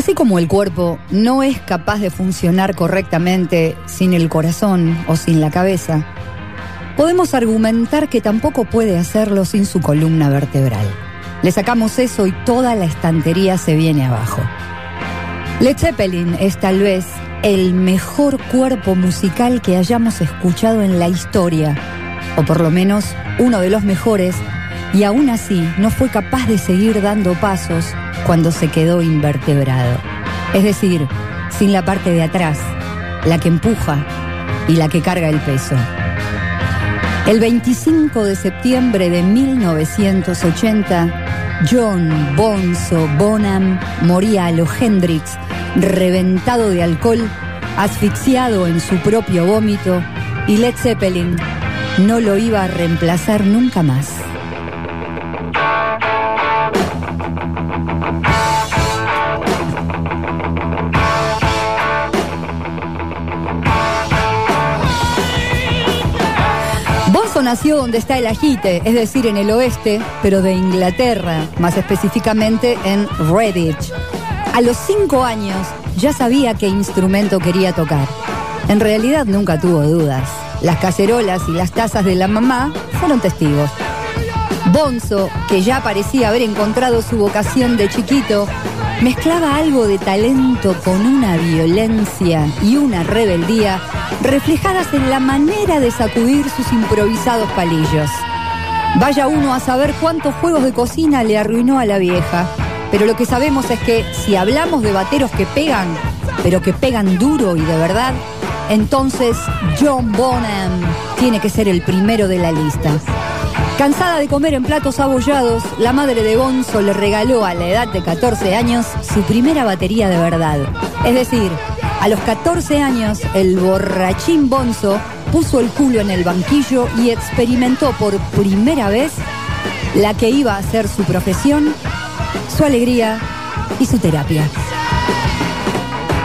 Así como el cuerpo no es capaz de funcionar correctamente sin el corazón o sin la cabeza, podemos argumentar que tampoco puede hacerlo sin su columna vertebral. Le sacamos eso y toda la estantería se viene abajo. Led Zeppelin es tal vez el mejor cuerpo musical que hayamos escuchado en la historia, o por lo menos uno de los mejores, y aún así no fue capaz de seguir dando pasos cuando se quedó invertebrado. Es decir, sin la parte de atrás, la que empuja y la que carga el peso. El 25 de septiembre de 1980, John Bonzo Bonham moría a lo Hendrix, reventado de alcohol, asfixiado en su propio vómito, y Led Zeppelin no lo iba a reemplazar nunca más. Nació donde está el ajite, es decir, en el oeste, pero de Inglaterra, más específicamente en Redditch. A los cinco años ya sabía qué instrumento quería tocar. En realidad nunca tuvo dudas. Las cacerolas y las tazas de la mamá fueron testigos. Bonzo, que ya parecía haber encontrado su vocación de chiquito, mezclaba algo de talento con una violencia y una rebeldía reflejadas en la manera de sacudir sus improvisados palillos. Vaya uno a saber cuántos juegos de cocina le arruinó a la vieja, pero lo que sabemos es que si hablamos de bateros que pegan, pero que pegan duro y de verdad, entonces John Bonham tiene que ser el primero de la lista. Cansada de comer en platos abollados, la madre de Bonzo le regaló a la edad de 14 años su primera batería de verdad. Es decir, a los 14 años, el borrachín Bonzo puso el culo en el banquillo y experimentó por primera vez la que iba a ser su profesión, su alegría y su terapia.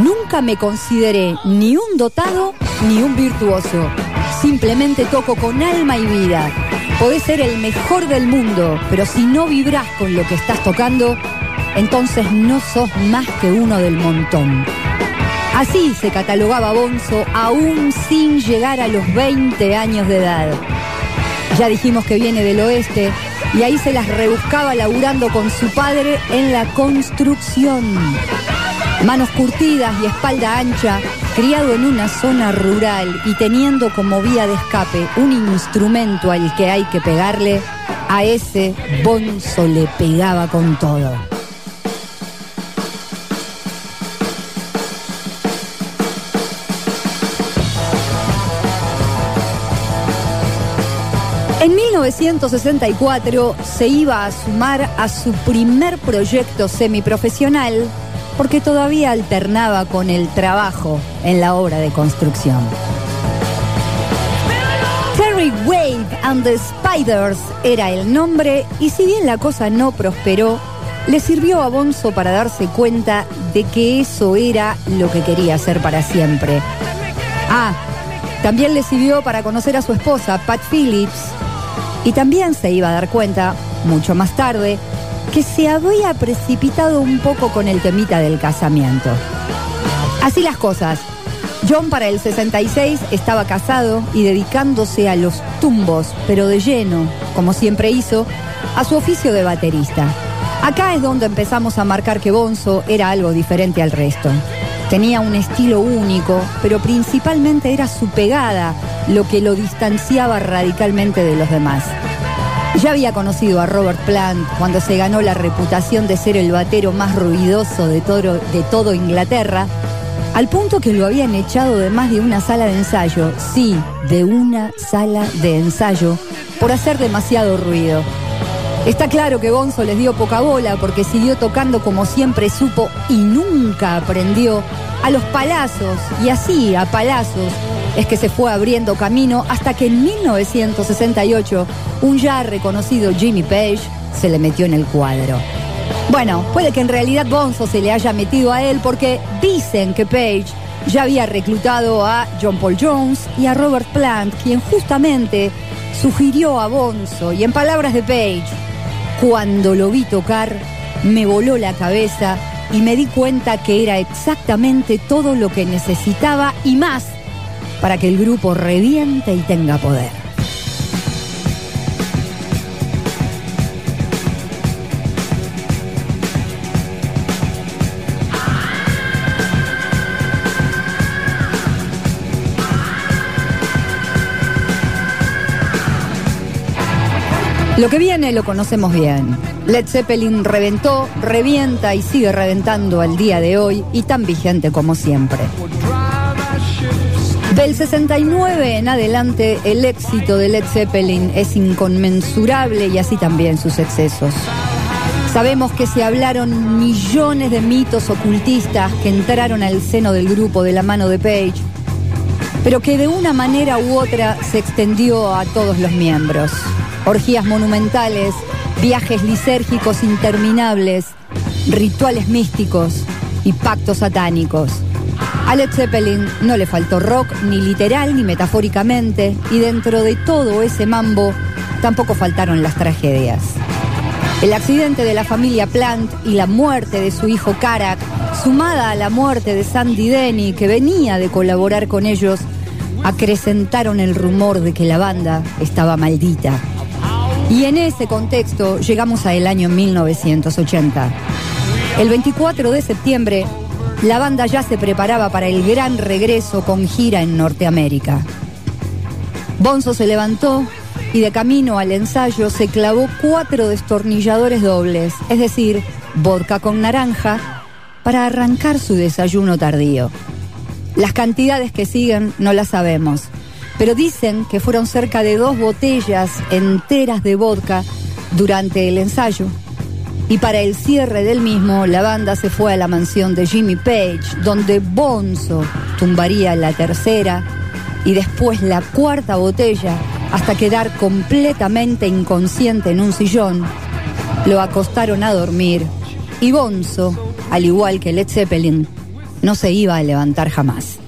Nunca me consideré ni un dotado ni un virtuoso. Simplemente toco con alma y vida. Podés ser el mejor del mundo, pero si no vibrás con lo que estás tocando, entonces no sos más que uno del montón. Así se catalogaba Bonzo aún sin llegar a los 20 años de edad. Ya dijimos que viene del oeste y ahí se las rebuscaba laburando con su padre en la construcción. Manos curtidas y espalda ancha, criado en una zona rural y teniendo como vía de escape un instrumento al que hay que pegarle, a ese Bonzo le pegaba con todo. En 1964 se iba a sumar a su primer proyecto semiprofesional porque todavía alternaba con el trabajo en la obra de construcción. Terry Wave and the Spiders era el nombre y si bien la cosa no prosperó, le sirvió a Bonzo para darse cuenta de que eso era lo que quería hacer para siempre. Ah, también le sirvió para conocer a su esposa, Pat Phillips, y también se iba a dar cuenta, mucho más tarde, que se había precipitado un poco con el temita del casamiento. Así las cosas. John para el 66 estaba casado y dedicándose a los tumbos, pero de lleno, como siempre hizo, a su oficio de baterista. Acá es donde empezamos a marcar que Bonzo era algo diferente al resto. Tenía un estilo único, pero principalmente era su pegada lo que lo distanciaba radicalmente de los demás. Ya había conocido a Robert Plant cuando se ganó la reputación de ser el batero más ruidoso de todo, de todo Inglaterra. al punto que lo habían echado de más de una sala de ensayo, sí, de una sala de ensayo, por hacer demasiado ruido. Está claro que Bonzo les dio poca bola porque siguió tocando como siempre supo y nunca aprendió a los palazos y así a palazos es que se fue abriendo camino hasta que en 1968 un ya reconocido Jimmy Page se le metió en el cuadro. Bueno, puede que en realidad Bonzo se le haya metido a él porque dicen que Page ya había reclutado a John Paul Jones y a Robert Plant, quien justamente sugirió a Bonzo, y en palabras de Page, cuando lo vi tocar, me voló la cabeza y me di cuenta que era exactamente todo lo que necesitaba y más para que el grupo reviente y tenga poder. Lo que viene lo conocemos bien. Led Zeppelin reventó, revienta y sigue reventando al día de hoy y tan vigente como siempre. Del 69 en adelante, el éxito de Led Zeppelin es inconmensurable y así también sus excesos. Sabemos que se hablaron millones de mitos ocultistas que entraron al seno del grupo de la mano de Page, pero que de una manera u otra se extendió a todos los miembros orgías monumentales, viajes lisérgicos interminables, rituales místicos y pactos satánicos. A Led Zeppelin no le faltó rock ni literal ni metafóricamente y dentro de todo ese mambo tampoco faltaron las tragedias. El accidente de la familia Plant y la muerte de su hijo Karak, sumada a la muerte de Sandy Denny, que venía de colaborar con ellos, acrecentaron el rumor de que la banda estaba maldita. Y en ese contexto llegamos al año 1980. El 24 de septiembre, la banda ya se preparaba para el gran regreso con gira en Norteamérica. Bonzo se levantó y de camino al ensayo se clavó cuatro destornilladores dobles, es decir, vodka con naranja, para arrancar su desayuno tardío. Las cantidades que siguen no las sabemos pero dicen que fueron cerca de dos botellas enteras de vodka durante el ensayo. Y para el cierre del mismo, la banda se fue a la mansión de Jimmy Page, donde Bonzo tumbaría la tercera y después la cuarta botella hasta quedar completamente inconsciente en un sillón. Lo acostaron a dormir y Bonzo, al igual que Led Zeppelin, no se iba a levantar jamás.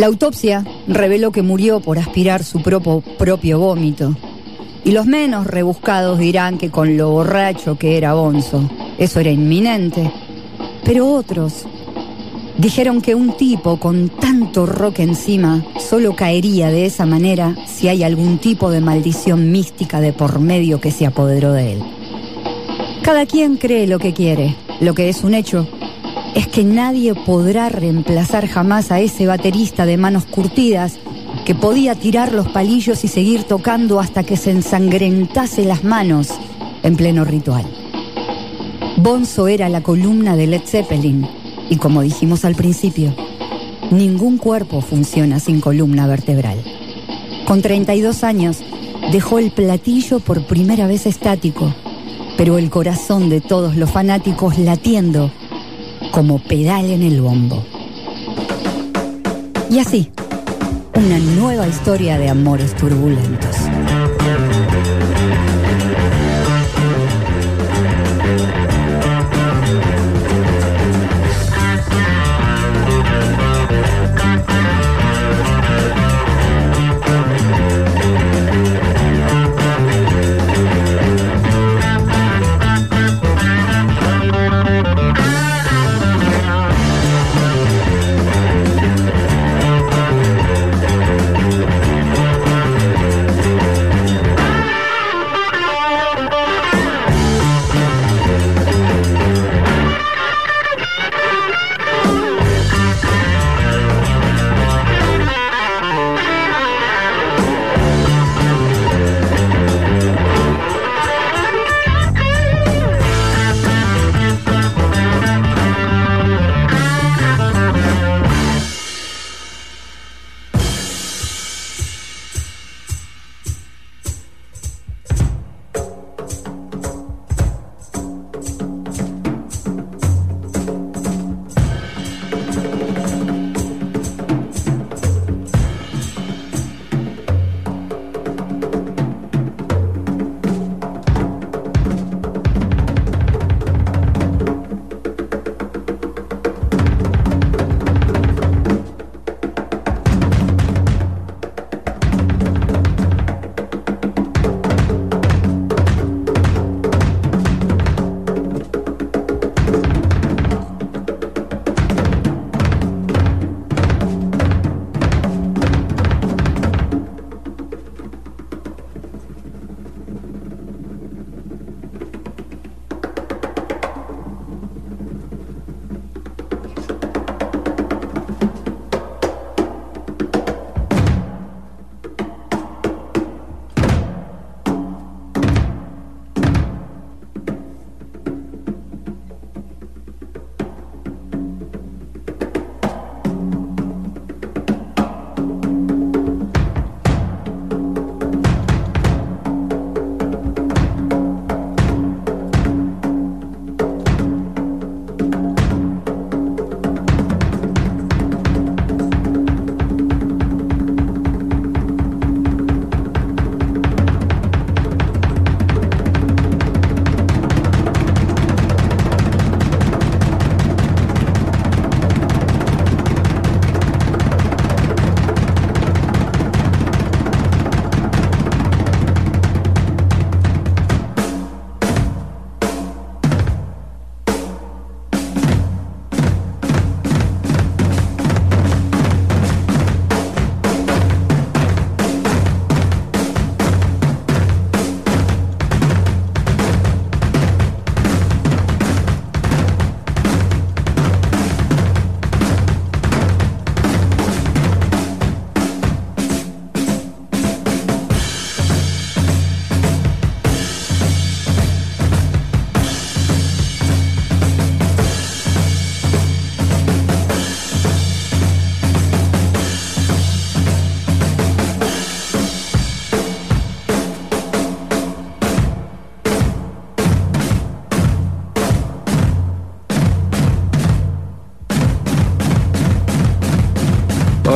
La autopsia reveló que murió por aspirar su propio, propio vómito. Y los menos rebuscados dirán que con lo borracho que era Bonzo, eso era inminente. Pero otros dijeron que un tipo con tanto rock encima solo caería de esa manera si hay algún tipo de maldición mística de por medio que se apoderó de él. Cada quien cree lo que quiere, lo que es un hecho es que nadie podrá reemplazar jamás a ese baterista de manos curtidas que podía tirar los palillos y seguir tocando hasta que se ensangrentase las manos en pleno ritual. Bonzo era la columna de Led Zeppelin y como dijimos al principio, ningún cuerpo funciona sin columna vertebral. Con 32 años dejó el platillo por primera vez estático, pero el corazón de todos los fanáticos latiendo como pedal en el bombo. Y así, una nueva historia de amores turbulentos.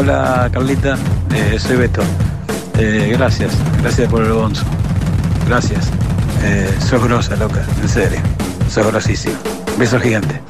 Hola Carlita, eh, soy Beto. Eh, gracias, gracias por el bonzo. Gracias. Eh, sos grosa, loca, en serio. Sos grosísimo. Beso gigante.